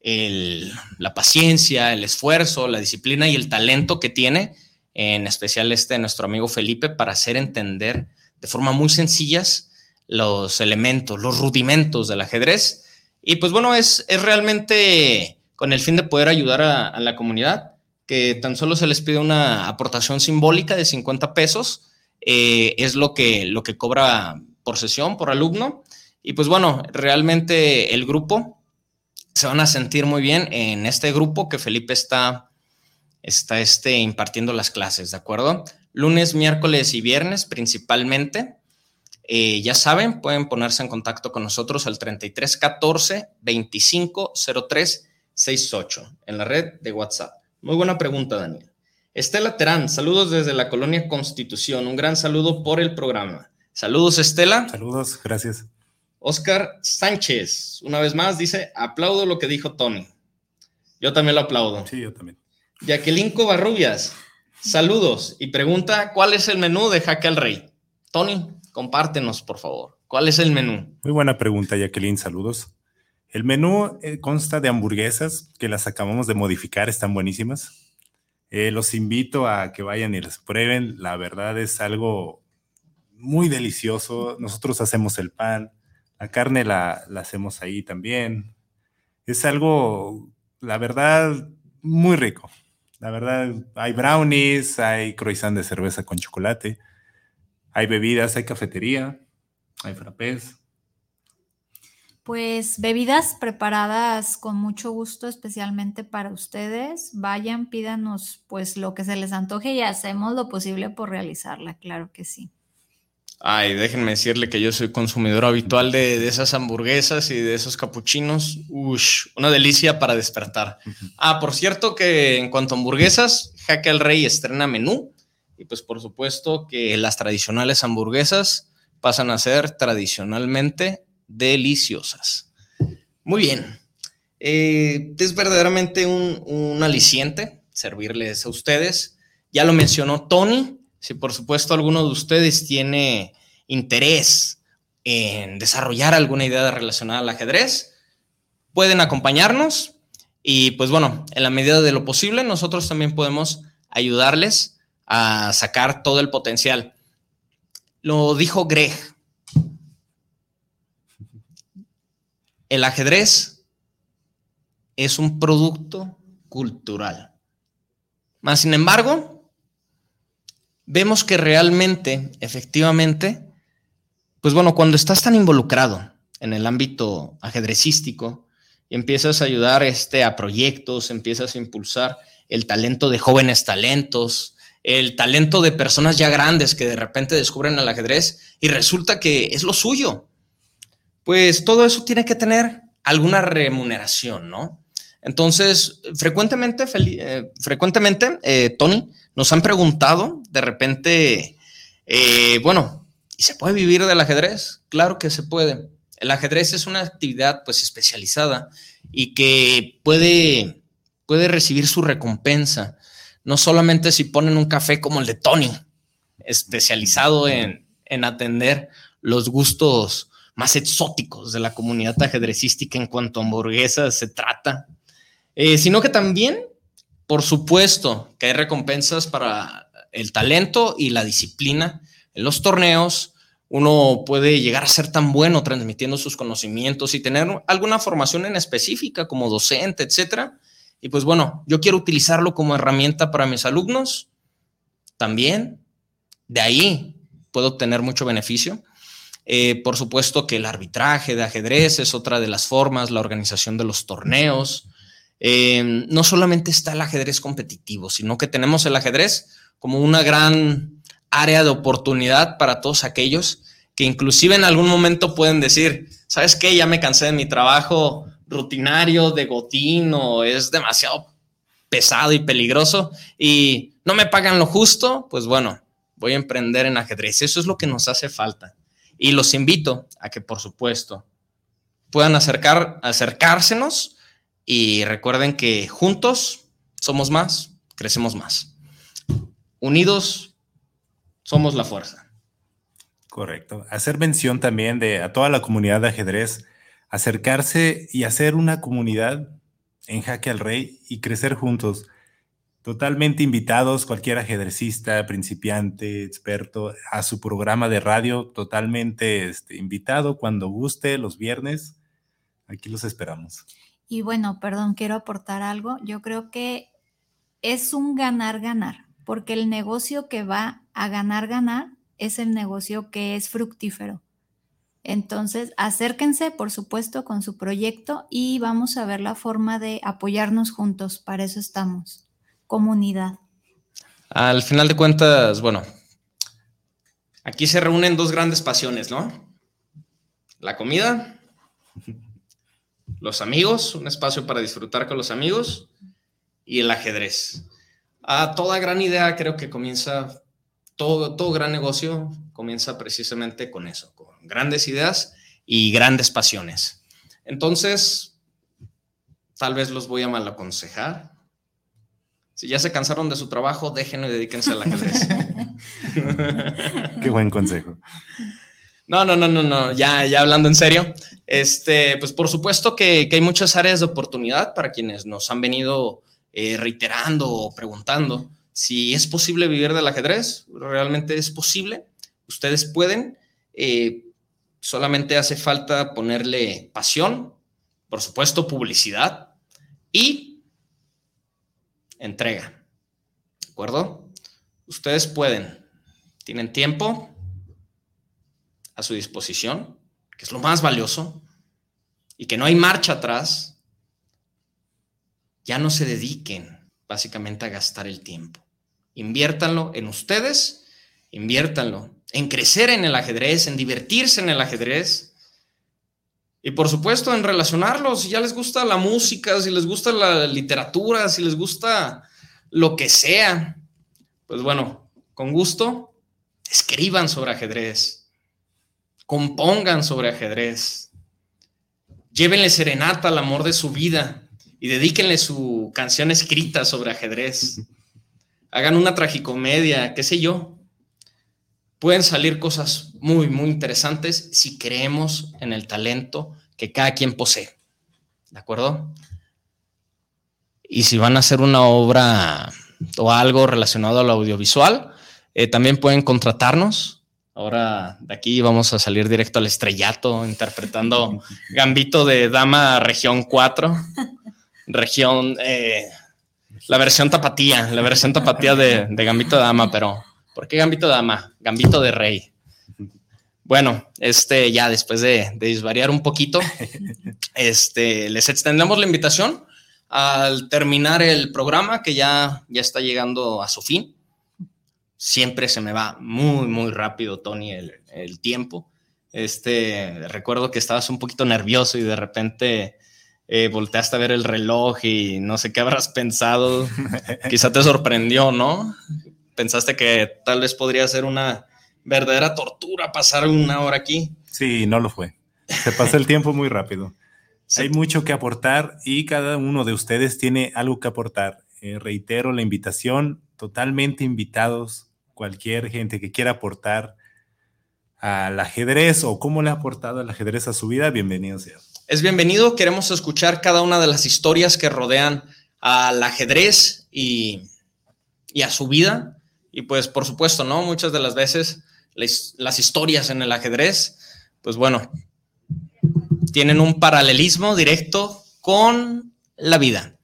la paciencia, el esfuerzo, la disciplina y el talento que tiene, en especial este nuestro amigo Felipe, para hacer entender de forma muy sencillas los elementos, los rudimentos del ajedrez. Y pues bueno, es, es realmente con el fin de poder ayudar a, la comunidad, que tan solo se les pide una aportación simbólica de 50 pesos, eh, es lo que, lo que cobra por sesión, por alumno. Y pues bueno, realmente el grupo se van a sentir muy bien en este grupo que Felipe está, está este, impartiendo las clases, ¿de acuerdo? Lunes, miércoles y viernes principalmente. Eh, ya saben, pueden ponerse en contacto con nosotros al 33 14 25 03 68 en la red de WhatsApp. Muy buena pregunta, Daniel. Estela Terán, saludos desde la colonia Constitución. Un gran saludo por el programa. Saludos, Estela. Saludos, gracias. Oscar Sánchez, una vez más, dice, aplaudo lo que dijo Tony. Yo también lo aplaudo. Sí, yo también. Jacqueline Covarrubias, saludos y pregunta, ¿cuál es el menú de Jaque al Rey? Tony, compártenos, por favor. ¿Cuál es el menú? Muy buena pregunta, Jacqueline, saludos. El menú eh, consta de hamburguesas que las acabamos de modificar, están buenísimas. Eh, los invito a que vayan y las prueben. La verdad es algo muy delicioso. Nosotros hacemos el pan, la carne la, hacemos ahí también. Es algo, la verdad, muy rico. La verdad, hay brownies, hay croissant de cerveza con chocolate, hay bebidas, hay cafetería, hay frappés. Pues bebidas preparadas con mucho gusto, especialmente para ustedes. Vayan, pídanos pues lo que se les antoje y hacemos lo posible por realizarla, claro que sí. Ay, déjenme decirle que yo soy consumidor habitual de, esas hamburguesas y de esos capuchinos. Ush, una delicia para despertar. Ah, por cierto que en cuanto a hamburguesas, Jaque al Rey estrena menú. Y pues por supuesto que las tradicionales hamburguesas pasan a ser tradicionalmente deliciosas. Muy bien. Eh, es verdaderamente un, un aliciente servirles a ustedes. Ya lo mencionó Tony, si por supuesto alguno de ustedes tiene interés en desarrollar alguna idea relacionada al ajedrez, pueden acompañarnos y pues bueno, en la medida de lo posible nosotros también podemos ayudarles a sacar todo el potencial. Lo dijo Greg. El ajedrez es un producto cultural. Más sin embargo, vemos que realmente, efectivamente, pues bueno, cuando estás tan involucrado en el ámbito ajedrecístico y empiezas a ayudar este, a proyectos, empiezas a impulsar el talento de jóvenes talentos, el talento de personas ya grandes que de repente descubren el ajedrez y resulta que es lo suyo. Pues todo eso tiene que tener alguna remuneración, ¿no? Entonces, frecuentemente, eh, frecuentemente eh, Tony, nos han preguntado de repente, eh, bueno, ¿y se puede vivir del ajedrez? Claro que se puede. El ajedrez es una actividad pues especializada y que puede, puede recibir su recompensa, no solamente si ponen un café como el de Tony, especializado en, en atender los gustos más exóticos de la comunidad ajedrecística en cuanto a hamburguesas se trata, eh, sino que también por supuesto que hay recompensas para el talento y la disciplina. En los torneos uno puede llegar a ser tan bueno transmitiendo sus conocimientos y tener alguna formación en específica como docente, etcétera. Y pues bueno, yo quiero utilizarlo como herramienta para mis alumnos también. De ahí puedo obtener mucho beneficio. Eh, por supuesto que el arbitraje de ajedrez es otra de las formas, la organización de los torneos, eh, no solamente está el ajedrez competitivo, sino que tenemos el ajedrez como una gran área de oportunidad para todos aquellos que inclusive en algún momento pueden decir, ¿sabes qué? Ya me cansé de mi trabajo rutinario de gotín o es demasiado pesado y peligroso y no me pagan lo justo, pues bueno, voy a emprender en ajedrez. Eso es lo que nos hace falta. Y los invito a que, por supuesto, puedan acercar, acercársenos y recuerden que juntos somos más, crecemos más. Unidos somos la fuerza. Correcto. Hacer mención también de a toda la comunidad de ajedrez, acercarse y hacer una comunidad en Jaque al Rey y crecer juntos. Totalmente invitados, cualquier ajedrecista, principiante, experto, a su programa de radio, totalmente este, invitado cuando guste los viernes aquí los esperamos. Y bueno, perdón, quiero aportar algo. Yo creo que es un ganar-ganar, porque el negocio que va a ganar-ganar es el negocio que es fructífero. Entonces, acérquense, por supuesto, con su proyecto y vamos a ver la forma de apoyarnos juntos. Para eso estamos. Comunidad. Al final de cuentas, bueno, aquí se reúnen dos grandes pasiones, ¿no? La comida, los amigos, un espacio para disfrutar con los amigos y el ajedrez. A toda gran idea creo que comienza, todo, todo gran negocio comienza precisamente con eso, con grandes ideas y grandes pasiones. Entonces, tal vez los voy a mal aconsejar. Si ya se cansaron de su trabajo, déjenlo y dedíquense al ajedrez. Qué buen consejo. No, no, no, no, no, ya, ya hablando en serio, este, pues por supuesto que, que hay muchas áreas de oportunidad para quienes nos han venido eh, reiterando o preguntando si es posible vivir del ajedrez. Realmente es posible. Ustedes pueden. Eh, solamente hace falta ponerle pasión, por supuesto, publicidad y entrega. ¿De acuerdo? Ustedes pueden. Tienen tiempo a su disposición, que es lo más valioso, y que no hay marcha atrás ya no se dediquen básicamente a gastar el tiempo. Inviértanlo en ustedes, inviértanlo en crecer en el ajedrez, en divertirse en el ajedrez. Y por supuesto en relacionarlos, si ya les gusta la música, si les gusta la literatura, si les gusta lo que sea, pues bueno, con gusto, escriban sobre ajedrez, compongan sobre ajedrez, llévenle serenata al amor de su vida, y dedíquenle su canción escrita sobre ajedrez. Hagan una tragicomedia, qué sé yo. Pueden salir cosas muy, muy interesantes si creemos en el talento que cada quien posee. ¿De acuerdo? Y si van a hacer una obra o algo relacionado al audiovisual, eh, también pueden contratarnos. Ahora de aquí vamos a salir directo al estrellato interpretando Gambito de Dama Región 4 región, eh, la versión tapatía, la versión tapatía de, Gambito de Dama, pero ¿por qué Gambito de Dama? Gambito de Rey. Bueno, este ya después de, de disvariar un poquito, este, les extendemos la invitación al terminar el programa que ya, ya está llegando a su fin. Siempre se me va muy, muy rápido, Tony, el, el tiempo. Este, recuerdo que estabas un poquito nervioso y de repente eh, volteaste a ver el reloj y no sé qué habrás pensado. Quizá te sorprendió, ¿no? Pensaste que tal vez podría ser una verdadera tortura pasar una hora aquí. Sí, no lo fue. Se pasa el tiempo muy rápido. Hay mucho que aportar y cada uno de ustedes tiene algo que aportar. Eh, reitero la invitación, totalmente invitados, cualquier gente que quiera aportar al ajedrez o cómo le ha aportado el ajedrez a su vida, bienvenido sea es bienvenido. Queremos escuchar cada una de las historias que rodean al ajedrez y, a su vida. Y pues, por supuesto, ¿no? Muchas de las veces las, historias en el ajedrez, pues bueno, tienen un paralelismo directo con la vida.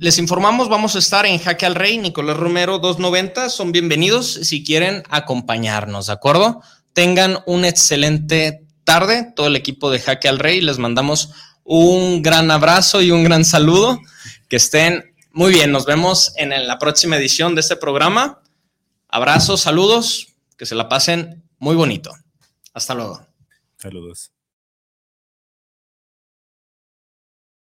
les informamos, vamos a estar en Jaque al Rey, Nicolás Romero 290, son bienvenidos si quieren acompañarnos, ¿de acuerdo? Tengan un excelente tarde, todo el equipo de Jaque al Rey. Les mandamos un gran abrazo y un gran saludo. Que estén muy bien. Nos vemos en la próxima edición de este programa. Abrazos, saludos, que se la pasen muy bonito. Hasta luego. Saludos.